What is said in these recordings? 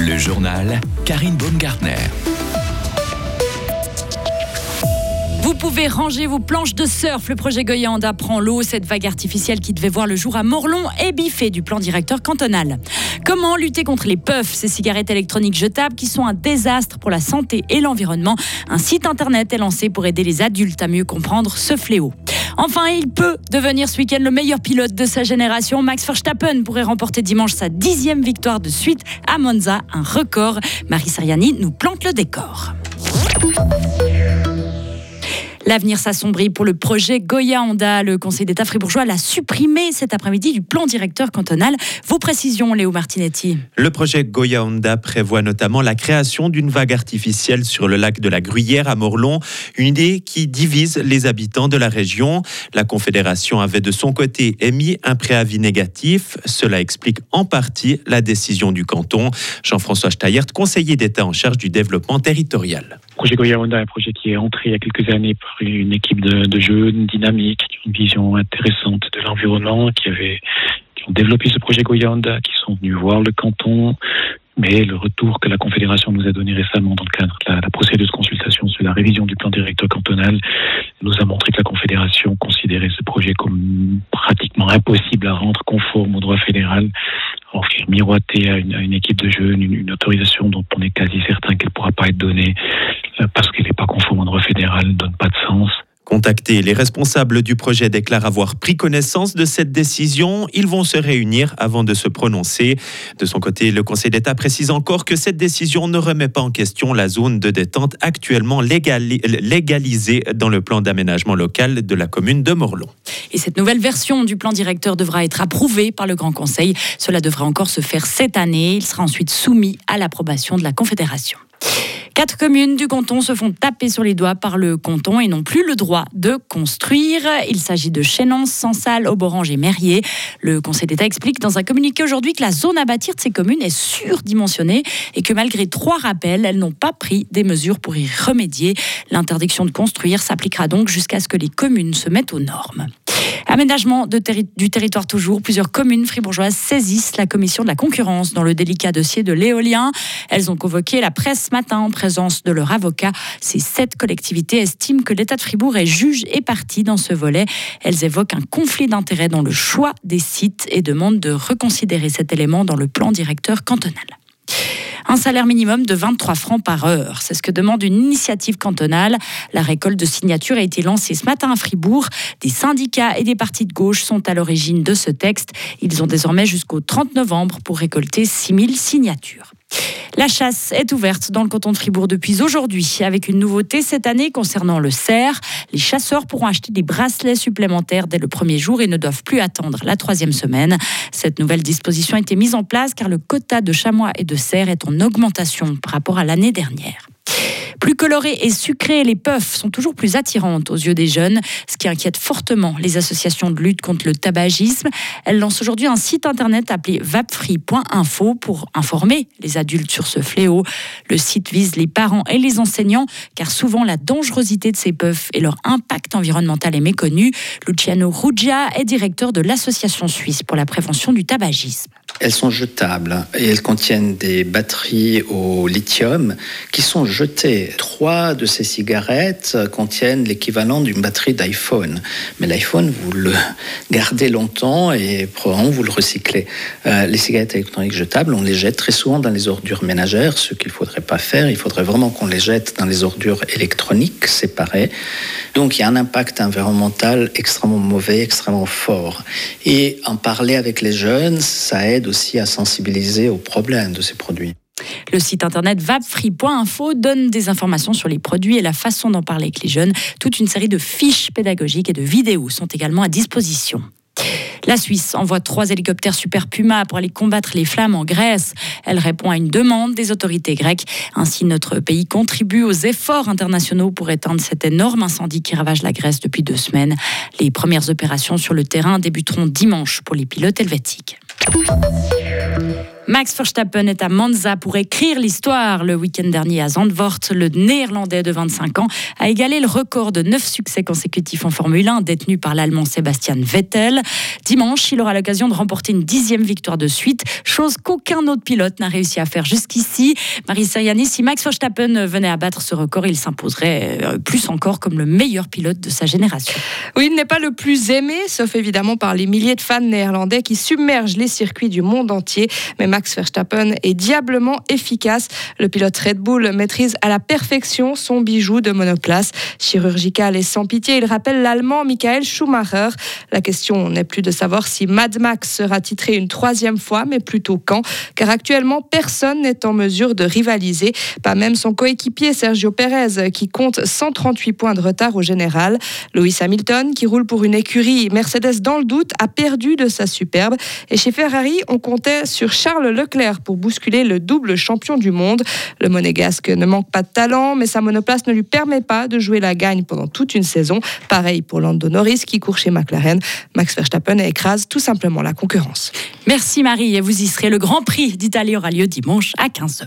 Le journal Karine Baumgartner. Vous pouvez ranger vos planches de surf. Le projet Goyanda prend l'eau. Cette vague artificielle qui devait voir le jour à Morlon est biffée du plan directeur cantonal. Comment lutter contre les puffs, ces cigarettes électroniques jetables qui sont un désastre pour la santé et l'environnement? Un site internet est lancé pour aider les adultes à mieux comprendre ce fléau. Enfin, il peut devenir ce week-end le meilleur pilote de sa génération. Max Verstappen pourrait remporter dimanche sa dixième victoire de suite à Monza, un record. Marie Sariani nous plante le décor. L'avenir s'assombrit pour le projet Goya Honda. Le Conseil d'État fribourgeois l'a supprimé cet après-midi du plan directeur cantonal. Vos précisions, Léo Martinetti. Le projet Goya Honda prévoit notamment la création d'une vague artificielle sur le lac de la Gruyère à Morlon, une idée qui divise les habitants de la région. La Confédération avait de son côté émis un préavis négatif. Cela explique en partie la décision du canton. Jean-François Steyert, conseiller d'État en charge du développement territorial. Le projet Goya Honda est un projet qui est entré il y a quelques années par une équipe de, de jeunes dynamiques, qui ont une vision intéressante de l'environnement, qui avait ont développé ce projet Goyanda, qui sont venus voir le canton, mais le retour que la Confédération nous a donné récemment dans le cadre de la, la, procédure de consultation sur la révision du plan directeur cantonal nous a montré que la Confédération considérait ce projet comme pratiquement impossible à rendre conforme au droit fédéral. Alors, miroiter à une, équipe de jeunes une, une, autorisation dont on est quasi certain qu'elle ne pourra pas être donnée euh, parce qu'elle n'est pas conforme au droit fédéral ne donne pas de sens. Contactés, les responsables du projet déclarent avoir pris connaissance de cette décision. Ils vont se réunir avant de se prononcer. De son côté, le Conseil d'État précise encore que cette décision ne remet pas en question la zone de détente actuellement légali légalisée dans le plan d'aménagement local de la commune de Morlon. Et cette nouvelle version du plan directeur devra être approuvée par le Grand Conseil. Cela devrait encore se faire cette année. Il sera ensuite soumis à l'approbation de la Confédération. Quatre communes du canton se font taper sur les doigts par le canton et n'ont plus le droit de construire. Il s'agit de Chénance, Sansal, Auborange et Merrier. Le Conseil d'État explique dans un communiqué aujourd'hui que la zone à bâtir de ces communes est surdimensionnée et que malgré trois rappels, elles n'ont pas pris des mesures pour y remédier. L'interdiction de construire s'appliquera donc jusqu'à ce que les communes se mettent aux normes. Aménagement du territoire toujours. Plusieurs communes fribourgeoises saisissent la commission de la concurrence dans le délicat dossier de l'éolien. Elles ont convoqué la presse ce matin en présence de leur avocat. Ces sept collectivités estiment que l'État de Fribourg est juge et partie dans ce volet. Elles évoquent un conflit d'intérêts dans le choix des sites et demandent de reconsidérer cet élément dans le plan directeur cantonal un salaire minimum de 23 francs par heure. C'est ce que demande une initiative cantonale. La récolte de signatures a été lancée ce matin à Fribourg. Des syndicats et des partis de gauche sont à l'origine de ce texte. Ils ont désormais jusqu'au 30 novembre pour récolter 6000 signatures. La chasse est ouverte dans le canton de Fribourg depuis aujourd'hui, avec une nouveauté cette année concernant le cerf. Les chasseurs pourront acheter des bracelets supplémentaires dès le premier jour et ne doivent plus attendre la troisième semaine. Cette nouvelle disposition a été mise en place car le quota de chamois et de cerfs est en augmentation par rapport à l'année dernière. Plus colorées et sucrées, les puffs sont toujours plus attirantes aux yeux des jeunes, ce qui inquiète fortement les associations de lutte contre le tabagisme. Elles lancent aujourd'hui un site internet appelé vapfree.info pour informer les adultes sur ce fléau. Le site vise les parents et les enseignants car souvent la dangerosité de ces puffs et leur impact environnemental est méconnu. Luciano Ruggia est directeur de l'Association suisse pour la prévention du tabagisme. Elles sont jetables et elles contiennent des batteries au lithium qui sont jetées. Trois de ces cigarettes contiennent l'équivalent d'une batterie d'iPhone. Mais l'iPhone, vous le gardez longtemps et probablement vous le recyclez. Euh, les cigarettes électroniques jetables, on les jette très souvent dans les ordures ménagères, ce qu'il ne faudrait pas faire. Il faudrait vraiment qu'on les jette dans les ordures électroniques séparées. Donc il y a un impact environnemental extrêmement mauvais, extrêmement fort. Et en parler avec les jeunes, ça aide aussi à sensibiliser aux problèmes de ces produits. Le site internet vapfree.info donne des informations sur les produits et la façon d'en parler avec les jeunes. Toute une série de fiches pédagogiques et de vidéos sont également à disposition. La Suisse envoie trois hélicoptères Super Puma pour aller combattre les flammes en Grèce. Elle répond à une demande des autorités grecques. Ainsi, notre pays contribue aux efforts internationaux pour éteindre cet énorme incendie qui ravage la Grèce depuis deux semaines. Les premières opérations sur le terrain débuteront dimanche pour les pilotes helvétiques. C'est! Max Verstappen est à Monza pour écrire l'histoire. Le week-end dernier à Zandvoort, le néerlandais de 25 ans a égalé le record de 9 succès consécutifs en Formule 1 détenu par l'allemand Sébastien Vettel. Dimanche, il aura l'occasion de remporter une dixième victoire de suite, chose qu'aucun autre pilote n'a réussi à faire jusqu'ici. Marie Sayani, si Max Verstappen venait à battre ce record, il s'imposerait euh, plus encore comme le meilleur pilote de sa génération. Oui, il n'est pas le plus aimé, sauf évidemment par les milliers de fans néerlandais qui submergent les circuits du monde entier. Mais Verstappen est diablement efficace. Le pilote Red Bull maîtrise à la perfection son bijou de monoplace. Chirurgical et sans pitié, il rappelle l'allemand Michael Schumacher. La question n'est plus de savoir si Mad Max sera titré une troisième fois, mais plutôt quand, car actuellement personne n'est en mesure de rivaliser, pas même son coéquipier Sergio Perez, qui compte 138 points de retard au général. Lewis Hamilton, qui roule pour une écurie Mercedes dans le doute, a perdu de sa superbe. Et chez Ferrari, on comptait sur Charles Leclerc pour bousculer le double champion du monde. Le monégasque ne manque pas de talent, mais sa monoplace ne lui permet pas de jouer la gagne pendant toute une saison. Pareil pour Lando Norris qui court chez McLaren. Max Verstappen écrase tout simplement la concurrence. Merci Marie et vous y serez. Le Grand Prix d'Italie aura lieu dimanche à 15h.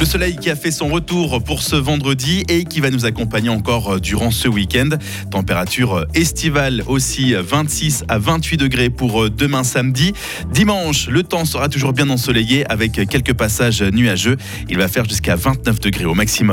le soleil qui a fait son retour pour ce vendredi et qui va nous accompagner encore euh, durant ce week-end. Température euh, estivale aussi 26 à 28 degrés pour euh, demain samedi. Dimanche, le temps sera toujours bien ensoleillé avec quelques passages nuageux. Il va faire jusqu'à 29 degrés au maximum.